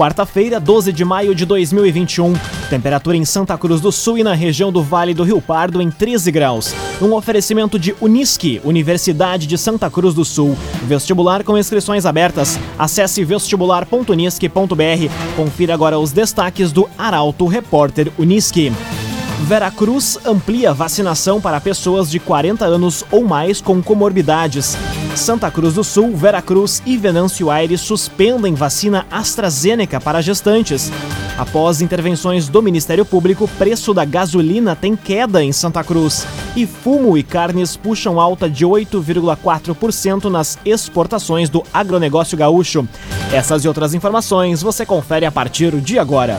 Quarta-feira, 12 de maio de 2021. Temperatura em Santa Cruz do Sul e na região do Vale do Rio Pardo em 13 graus. Um oferecimento de Unisque, Universidade de Santa Cruz do Sul. Vestibular com inscrições abertas. Acesse vestibular.unisque.br. Confira agora os destaques do Arauto Repórter Unisque. Veracruz amplia vacinação para pessoas de 40 anos ou mais com comorbidades. Santa Cruz do Sul, Veracruz e Venâncio Aires suspendem vacina AstraZeneca para gestantes. Após intervenções do Ministério Público, preço da gasolina tem queda em Santa Cruz. E fumo e carnes puxam alta de 8,4% nas exportações do agronegócio gaúcho. Essas e outras informações você confere a partir de agora.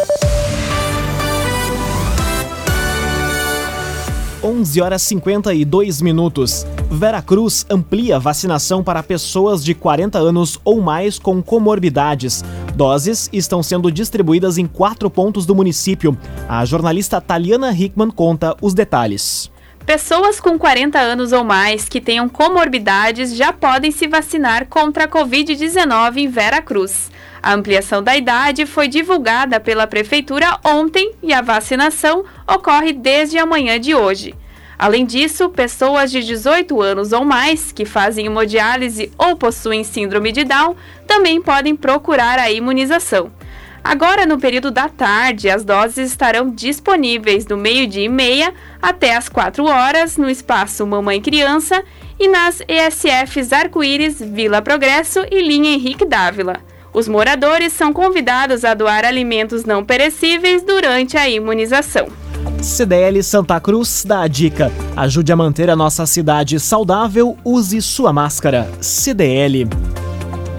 11 horas 52 minutos. Veracruz amplia vacinação para pessoas de 40 anos ou mais com comorbidades. Doses estão sendo distribuídas em quatro pontos do município. A jornalista Taliana Hickman conta os detalhes. Pessoas com 40 anos ou mais que tenham comorbidades já podem se vacinar contra a Covid-19 em Veracruz. A ampliação da idade foi divulgada pela Prefeitura ontem e a vacinação ocorre desde a manhã de hoje. Além disso, pessoas de 18 anos ou mais que fazem hemodiálise ou possuem síndrome de Down também podem procurar a imunização. Agora, no período da tarde, as doses estarão disponíveis do meio-dia e meia até as 4 horas no espaço Mamãe Criança e nas ESFs Arco-Íris, Vila Progresso e Linha Henrique Dávila. Os moradores são convidados a doar alimentos não perecíveis durante a imunização. CDL Santa Cruz dá a dica: ajude a manter a nossa cidade saudável, use sua máscara. CDL.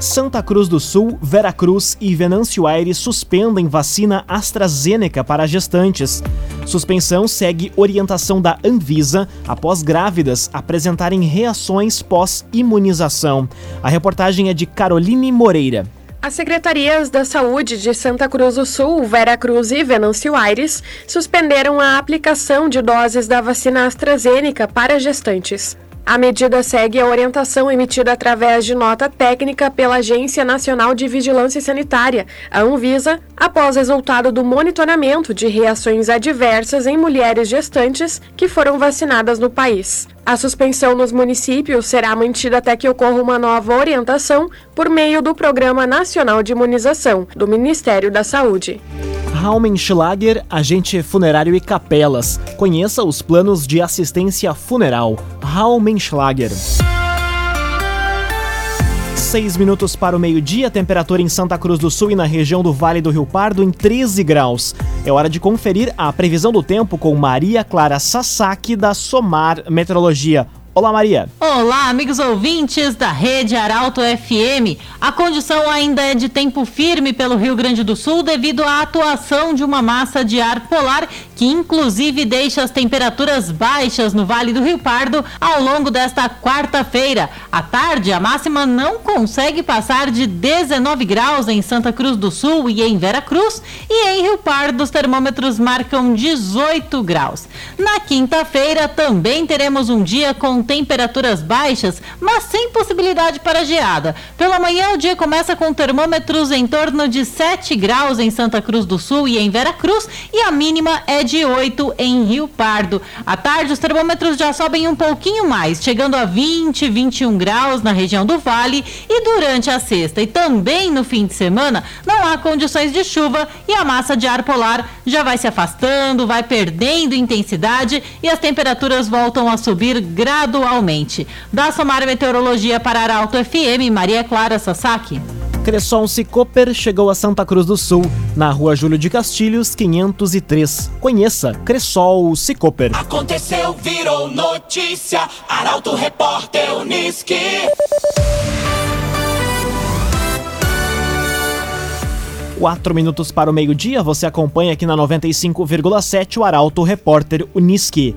Santa Cruz do Sul, Veracruz e Venâncio Aires suspendem vacina AstraZeneca para gestantes. Suspensão segue orientação da Anvisa após grávidas apresentarem reações pós-imunização. A reportagem é de Caroline Moreira. As secretarias da Saúde de Santa Cruz do Sul, Vera Cruz e Venâncio Aires suspenderam a aplicação de doses da vacina AstraZeneca para gestantes. A medida segue a orientação emitida através de nota técnica pela Agência Nacional de Vigilância Sanitária, a Anvisa, após resultado do monitoramento de reações adversas em mulheres gestantes que foram vacinadas no país. A suspensão nos municípios será mantida até que ocorra uma nova orientação por meio do Programa Nacional de Imunização do Ministério da Saúde. Raumenschlager, agente funerário e capelas. Conheça os planos de assistência funeral. Raumenschlager. Seis minutos para o meio-dia, temperatura em Santa Cruz do Sul e na região do Vale do Rio Pardo em 13 graus. É hora de conferir a previsão do tempo com Maria Clara Sasaki da Somar Meteorologia. Olá, Maria. Olá, amigos ouvintes da Rede Arauto FM. A condição ainda é de tempo firme pelo Rio Grande do Sul devido à atuação de uma massa de ar polar que inclusive deixa as temperaturas baixas no Vale do Rio Pardo ao longo desta quarta-feira. À tarde, a máxima não consegue passar de 19 graus em Santa Cruz do Sul e em Vera Cruz, e em Rio Pardo os termômetros marcam 18 graus. Na quinta-feira também teremos um dia com temperaturas baixas, mas sem possibilidade para geada. Pela manhã, o dia começa com termômetros em torno de 7 graus em Santa Cruz do Sul e em Vera Cruz, e a mínima é de 8 em Rio Pardo. À tarde, os termômetros já sobem um pouquinho mais, chegando a 20, 21 graus na região do Vale, e durante a sexta e também no fim de semana, não há condições de chuva e a massa de ar polar já vai se afastando, vai perdendo intensidade e as temperaturas voltam a subir gradualmente gradualmente. Da Somar Meteorologia para Arauto FM, Maria Clara Sasaki. Cresson Cicoper chegou a Santa Cruz do Sul, na rua Júlio de Castilhos, 503. Conheça Cressol Cicoper. Aconteceu, virou notícia. Arauto Repórter Uniski. Quatro minutos para o meio-dia, você acompanha aqui na 95,7 o Arauto Repórter Uniski.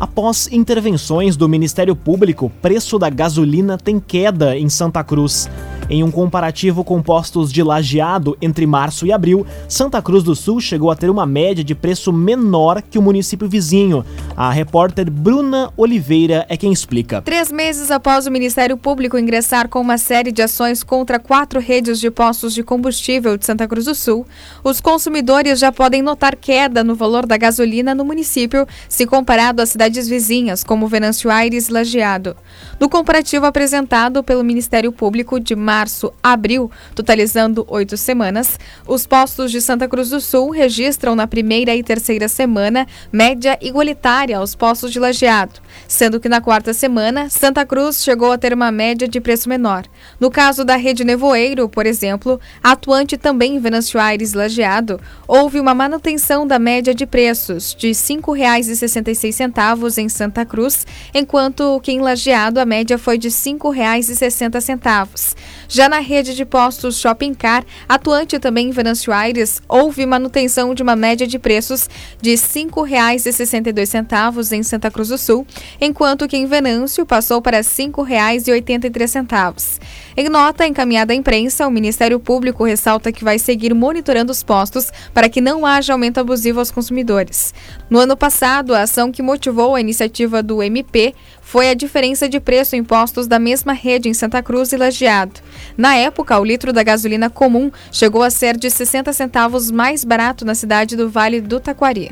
Após intervenções do Ministério Público, preço da gasolina tem queda em Santa Cruz. Em um comparativo com postos de lajeado entre março e abril, Santa Cruz do Sul chegou a ter uma média de preço menor que o município vizinho. A repórter Bruna Oliveira é quem explica. Três meses após o Ministério Público ingressar com uma série de ações contra quatro redes de postos de combustível de Santa Cruz do Sul, os consumidores já podem notar queda no valor da gasolina no município, se comparado às cidades vizinhas, como Venâncio Aires e Lajeado. No comparativo apresentado pelo Ministério Público de março março abril, totalizando oito semanas, os postos de Santa Cruz do Sul registram na primeira e terceira semana média igualitária aos postos de lajeado, sendo que na quarta semana, Santa Cruz chegou a ter uma média de preço menor. No caso da rede Nevoeiro, por exemplo, atuante também em Venâncio Aires lajeado, houve uma manutenção da média de preços de R$ 5,66 em Santa Cruz, enquanto que em lajeado a média foi de R$ 5,60. Já na rede de postos Shopping Car, atuante também em Venâncio Aires, houve manutenção de uma média de preços de R$ 5,62 em Santa Cruz do Sul, enquanto que em Venâncio passou para R$ 5,83. Em nota encaminhada à imprensa, o Ministério Público ressalta que vai seguir monitorando os postos para que não haja aumento abusivo aos consumidores. No ano passado, a ação que motivou a iniciativa do MP foi a diferença de preço em postos da mesma rede em Santa Cruz e Lajeado. Na época, o litro da gasolina comum chegou a ser de 60 centavos mais barato na cidade do Vale do Taquari.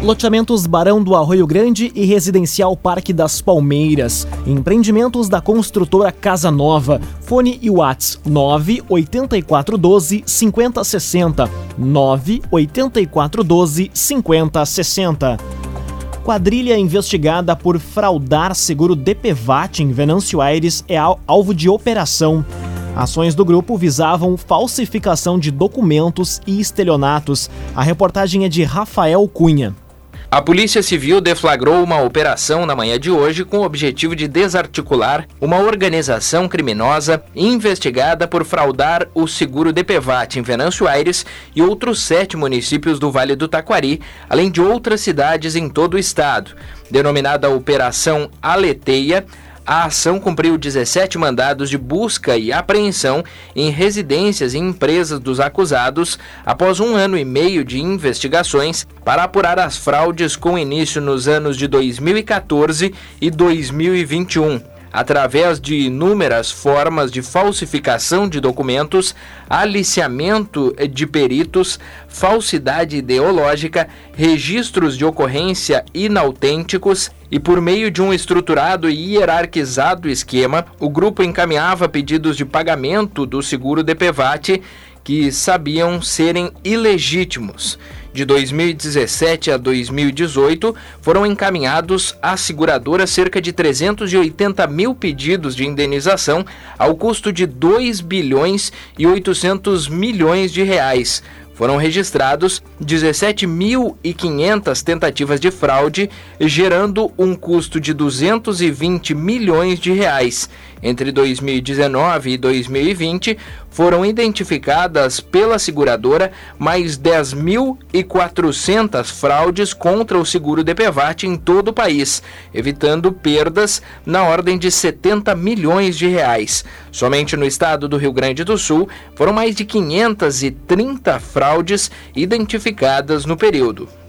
Loteamentos Barão do Arroio Grande e Residencial Parque das Palmeiras. Empreendimentos da construtora Casa Nova. Fone e Whats 98412 5060. 98412 5060. Quadrilha investigada por fraudar seguro DPVAT em Venâncio Aires é alvo de operação. Ações do grupo visavam falsificação de documentos e estelionatos. A reportagem é de Rafael Cunha. A Polícia Civil deflagrou uma operação na manhã de hoje com o objetivo de desarticular uma organização criminosa investigada por fraudar o seguro DPVAT em Venâncio Aires e outros sete municípios do Vale do Taquari, além de outras cidades em todo o estado. Denominada Operação Aleteia, a ação cumpriu 17 mandados de busca e apreensão em residências e empresas dos acusados após um ano e meio de investigações para apurar as fraudes com início nos anos de 2014 e 2021 através de inúmeras formas de falsificação de documentos, aliciamento de peritos, falsidade ideológica, registros de ocorrência inautênticos e por meio de um estruturado e hierarquizado esquema, o grupo encaminhava pedidos de pagamento do seguro DPVAT que sabiam serem ilegítimos de 2017 a 2018, foram encaminhados à seguradora cerca de 380 mil pedidos de indenização ao custo de 2 bilhões e 800 milhões de reais, foram registrados 17.500 tentativas de fraude, gerando um custo de 220 milhões de reais. Entre 2019 e 2020, foram identificadas pela seguradora mais 10.400 fraudes contra o seguro DPVAT em todo o país, evitando perdas na ordem de 70 milhões de reais. Somente no estado do Rio Grande do Sul, foram mais de 530 fraudes identificadas no período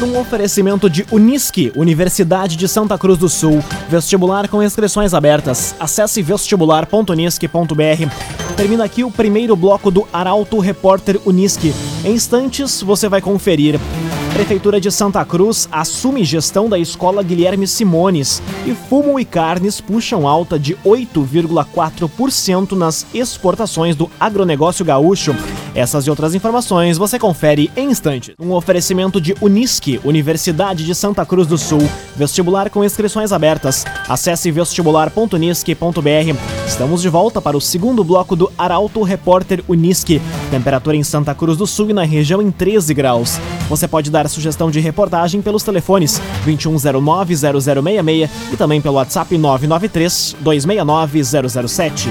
num oferecimento de Unisque, Universidade de Santa Cruz do Sul. Vestibular com inscrições abertas. Acesse vestibular.unisque.br. Termina aqui o primeiro bloco do Arauto Repórter Unisque. Em instantes você vai conferir. Prefeitura de Santa Cruz assume gestão da escola Guilherme Simones e fumo e carnes puxam alta de 8,4% nas exportações do agronegócio gaúcho. Essas e outras informações você confere em instantes. Um oferecimento de Unisque, Universidade de Santa Cruz do Sul. Vestibular com inscrições abertas. Acesse vestibular.unisque.br. Estamos de volta para o segundo bloco do Arauto Repórter Unisque. Temperatura em Santa Cruz do Sul na região em 13 graus. Você pode dar sugestão de reportagem pelos telefones 2109-0066 e também pelo WhatsApp 993-269-007.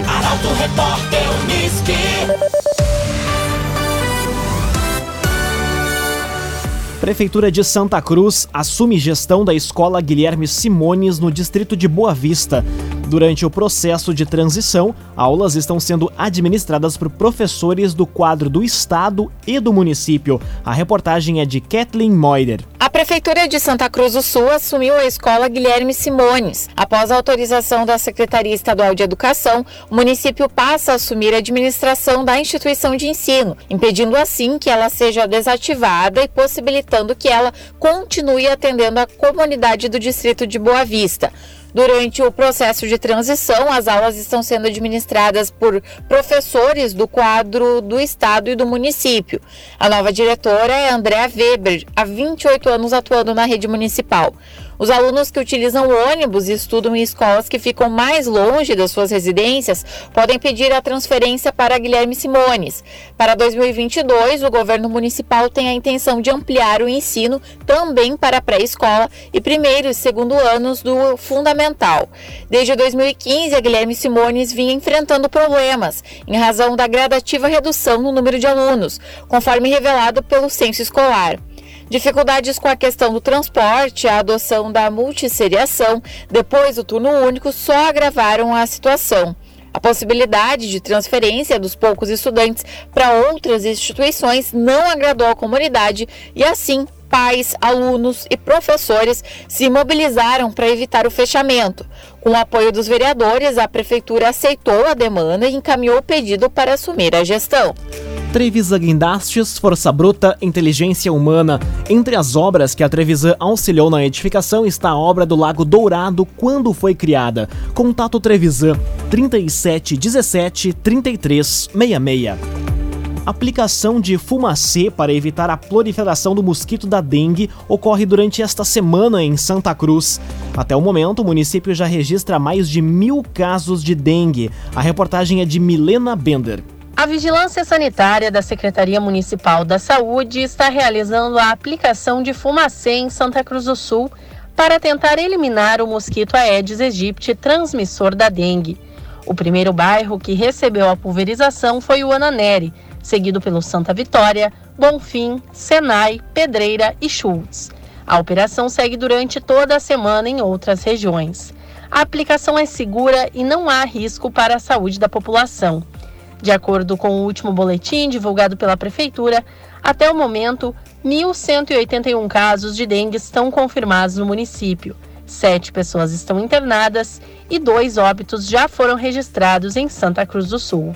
Prefeitura de Santa Cruz assume gestão da escola Guilherme Simones no distrito de Boa Vista. Durante o processo de transição, aulas estão sendo administradas por professores do quadro do Estado e do município. A reportagem é de Kathleen Moider. A Prefeitura de Santa Cruz do Sul assumiu a escola Guilherme Simones. Após a autorização da Secretaria Estadual de Educação, o município passa a assumir a administração da instituição de ensino, impedindo assim que ela seja desativada e possibilitando que ela continue atendendo a comunidade do distrito de Boa Vista. Durante o processo de transição, as aulas estão sendo administradas por professores do quadro do Estado e do município. A nova diretora é Andréa Weber, há 28 anos atuando na rede municipal. Os alunos que utilizam ônibus e estudam em escolas que ficam mais longe das suas residências podem pedir a transferência para Guilherme Simones. Para 2022, o governo municipal tem a intenção de ampliar o ensino também para pré-escola e primeiro e segundo anos do fundamental. Desde 2015, a Guilherme Simones vinha enfrentando problemas em razão da gradativa redução no número de alunos, conforme revelado pelo censo escolar. Dificuldades com a questão do transporte, a adoção da multisseriação, depois do turno único, só agravaram a situação. A possibilidade de transferência dos poucos estudantes para outras instituições não agradou a comunidade e, assim, pais, alunos e professores se mobilizaram para evitar o fechamento. Com o apoio dos vereadores, a prefeitura aceitou a demanda e encaminhou o pedido para assumir a gestão. Trevisan Guindastes, Força Bruta, Inteligência Humana. Entre as obras que a Trevisan auxiliou na edificação está a obra do Lago Dourado, quando foi criada. Contato Trevisan 37 17 33 66 aplicação de fumacê para evitar a proliferação do mosquito da dengue ocorre durante esta semana em Santa Cruz. Até o momento, o município já registra mais de mil casos de dengue. A reportagem é de Milena Bender. A Vigilância Sanitária da Secretaria Municipal da Saúde está realizando a aplicação de fumacê em Santa Cruz do Sul para tentar eliminar o mosquito Aedes aegypti, transmissor da dengue. O primeiro bairro que recebeu a pulverização foi o Ananeri, seguido pelo Santa Vitória, Bonfim, Senai, Pedreira e Schultz. A operação segue durante toda a semana em outras regiões. A aplicação é segura e não há risco para a saúde da população. De acordo com o último boletim divulgado pela Prefeitura, até o momento, 1.181 casos de dengue estão confirmados no município. Sete pessoas estão internadas e dois óbitos já foram registrados em Santa Cruz do Sul.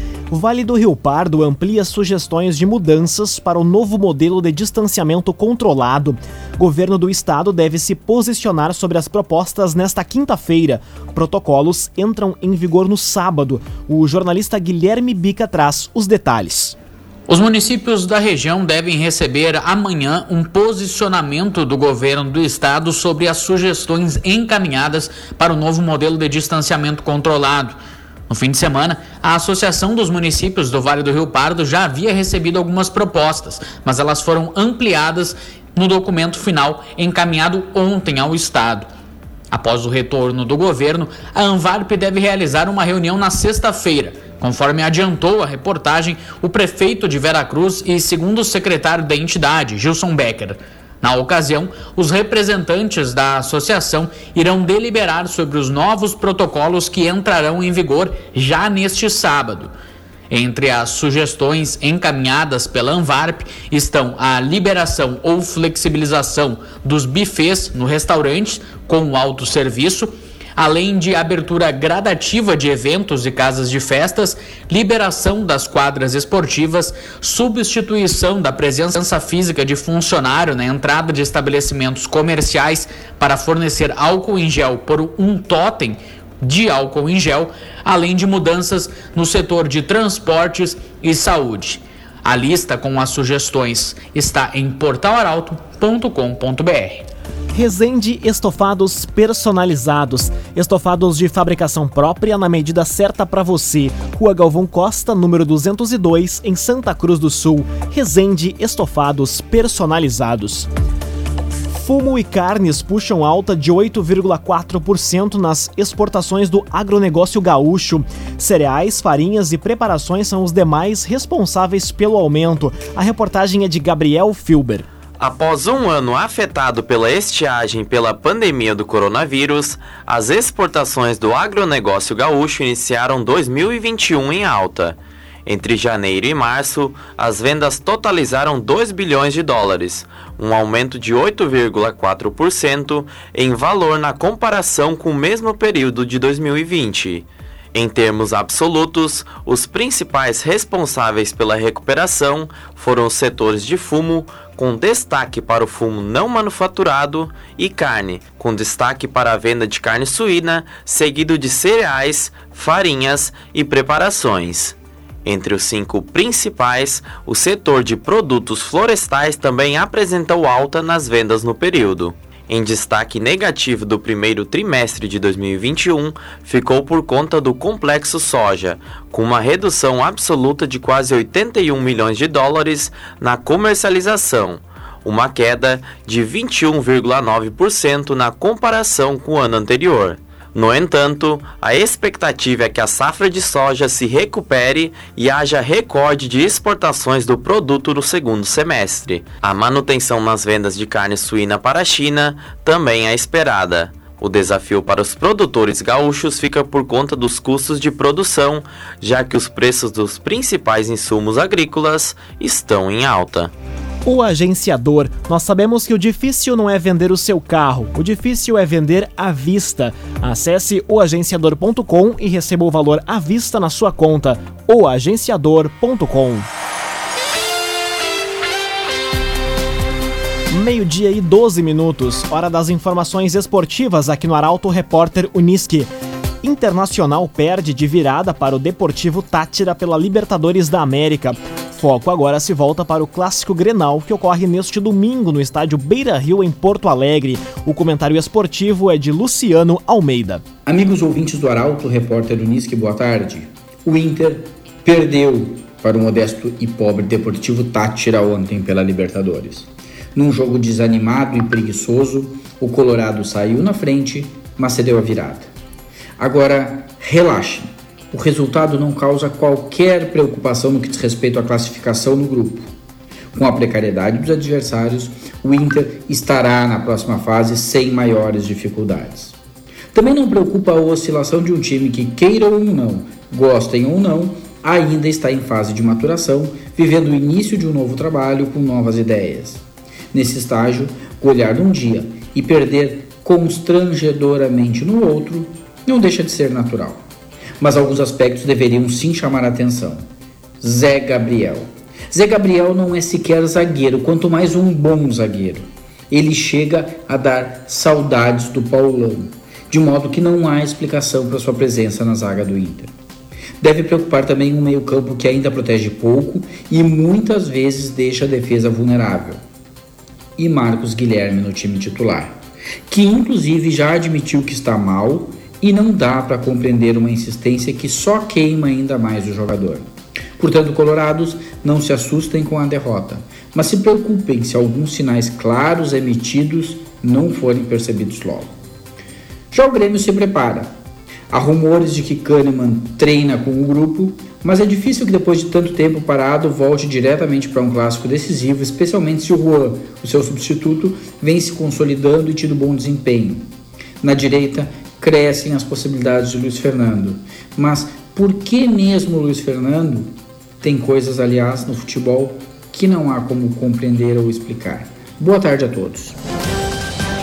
Vale do Rio Pardo amplia sugestões de mudanças para o novo modelo de distanciamento controlado. Governo do estado deve se posicionar sobre as propostas nesta quinta-feira. Protocolos entram em vigor no sábado. O jornalista Guilherme Bica traz os detalhes. Os municípios da região devem receber amanhã um posicionamento do governo do estado sobre as sugestões encaminhadas para o novo modelo de distanciamento controlado. No fim de semana, a Associação dos Municípios do Vale do Rio Pardo já havia recebido algumas propostas, mas elas foram ampliadas no documento final encaminhado ontem ao Estado. Após o retorno do governo, a Anvarp deve realizar uma reunião na sexta-feira, conforme adiantou a reportagem o prefeito de Veracruz e segundo o secretário da entidade, Gilson Becker. Na ocasião, os representantes da associação irão deliberar sobre os novos protocolos que entrarão em vigor já neste sábado. Entre as sugestões encaminhadas pela Anvarp estão a liberação ou flexibilização dos bufês no restaurante com o autosserviço além de abertura gradativa de eventos e casas de festas, liberação das quadras esportivas, substituição da presença física de funcionário na entrada de estabelecimentos comerciais para fornecer álcool em gel por um totem de álcool em gel, além de mudanças no setor de transportes e saúde. A lista com as sugestões está em portalaralto.com.br. Resende Estofados Personalizados. Estofados de fabricação própria na medida certa para você. Rua Galvão Costa, número 202, em Santa Cruz do Sul. Resende Estofados Personalizados. Fumo e carnes puxam alta de 8,4% nas exportações do agronegócio gaúcho. Cereais, farinhas e preparações são os demais responsáveis pelo aumento. A reportagem é de Gabriel Filber. Após um ano afetado pela estiagem pela pandemia do coronavírus, as exportações do agronegócio gaúcho iniciaram 2021 em alta. Entre janeiro e março, as vendas totalizaram 2 bilhões de dólares, um aumento de 8,4% em valor na comparação com o mesmo período de 2020. Em termos absolutos, os principais responsáveis pela recuperação foram os setores de fumo, com destaque para o fumo não manufaturado, e carne, com destaque para a venda de carne suína, seguido de cereais, farinhas e preparações. Entre os cinco principais, o setor de produtos florestais também apresentou alta nas vendas no período. Em destaque negativo do primeiro trimestre de 2021, ficou por conta do complexo soja, com uma redução absoluta de quase 81 milhões de dólares na comercialização, uma queda de 21,9% na comparação com o ano anterior. No entanto, a expectativa é que a safra de soja se recupere e haja recorde de exportações do produto no segundo semestre. A manutenção nas vendas de carne suína para a China também é esperada. O desafio para os produtores gaúchos fica por conta dos custos de produção, já que os preços dos principais insumos agrícolas estão em alta. O agenciador. Nós sabemos que o difícil não é vender o seu carro, o difícil é vender à vista. Acesse oagenciador.com e receba o valor à vista na sua conta. oagenciador.com. Meio-dia e 12 minutos, hora das informações esportivas aqui no Arauto Repórter Uniski. Internacional perde de virada para o Deportivo Tátira pela Libertadores da América foco agora se volta para o clássico Grenal, que ocorre neste domingo no estádio Beira Rio, em Porto Alegre. O comentário esportivo é de Luciano Almeida. Amigos ouvintes do Arauto, repórter Unisque, boa tarde. O Inter perdeu para o modesto e pobre Deportivo Tátira ontem pela Libertadores. Num jogo desanimado e preguiçoso, o Colorado saiu na frente, mas cedeu a virada. Agora, relaxem o resultado não causa qualquer preocupação no que diz respeito à classificação no grupo. Com a precariedade dos adversários, o Inter estará na próxima fase sem maiores dificuldades. Também não preocupa a oscilação de um time que, queiram ou não, gostem ou não, ainda está em fase de maturação, vivendo o início de um novo trabalho com novas ideias. Nesse estágio, olhar num dia e perder constrangedoramente no outro não deixa de ser natural mas alguns aspectos deveriam sim chamar a atenção. Zé Gabriel. Zé Gabriel não é sequer zagueiro, quanto mais um bom zagueiro. Ele chega a dar saudades do Paulão, de modo que não há explicação para sua presença na zaga do Inter. Deve preocupar também um meio-campo que ainda protege pouco e muitas vezes deixa a defesa vulnerável. E Marcos Guilherme no time titular, que inclusive já admitiu que está mal e não dá para compreender uma insistência que só queima ainda mais o jogador. Portanto, colorados, não se assustem com a derrota, mas se preocupem se alguns sinais claros emitidos não forem percebidos logo. Já o Grêmio se prepara. Há rumores de que Kahneman treina com o grupo, mas é difícil que depois de tanto tempo parado volte diretamente para um clássico decisivo, especialmente se o Juan, o seu substituto, vem se consolidando e tido bom desempenho. Na direita, crescem as possibilidades de Luiz Fernando. Mas por que mesmo Luiz Fernando? Tem coisas, aliás, no futebol que não há como compreender ou explicar. Boa tarde a todos.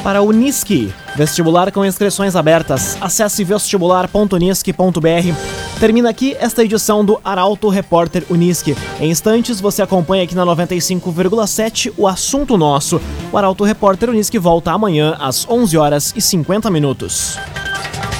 Para o Unisque, vestibular com inscrições abertas, acesse vestibular.unisque.br. Termina aqui esta edição do Arauto Repórter Unisque. Em instantes você acompanha aqui na 95,7 o assunto nosso. O Arauto Repórter Unisque volta amanhã às 11 horas e 50 minutos.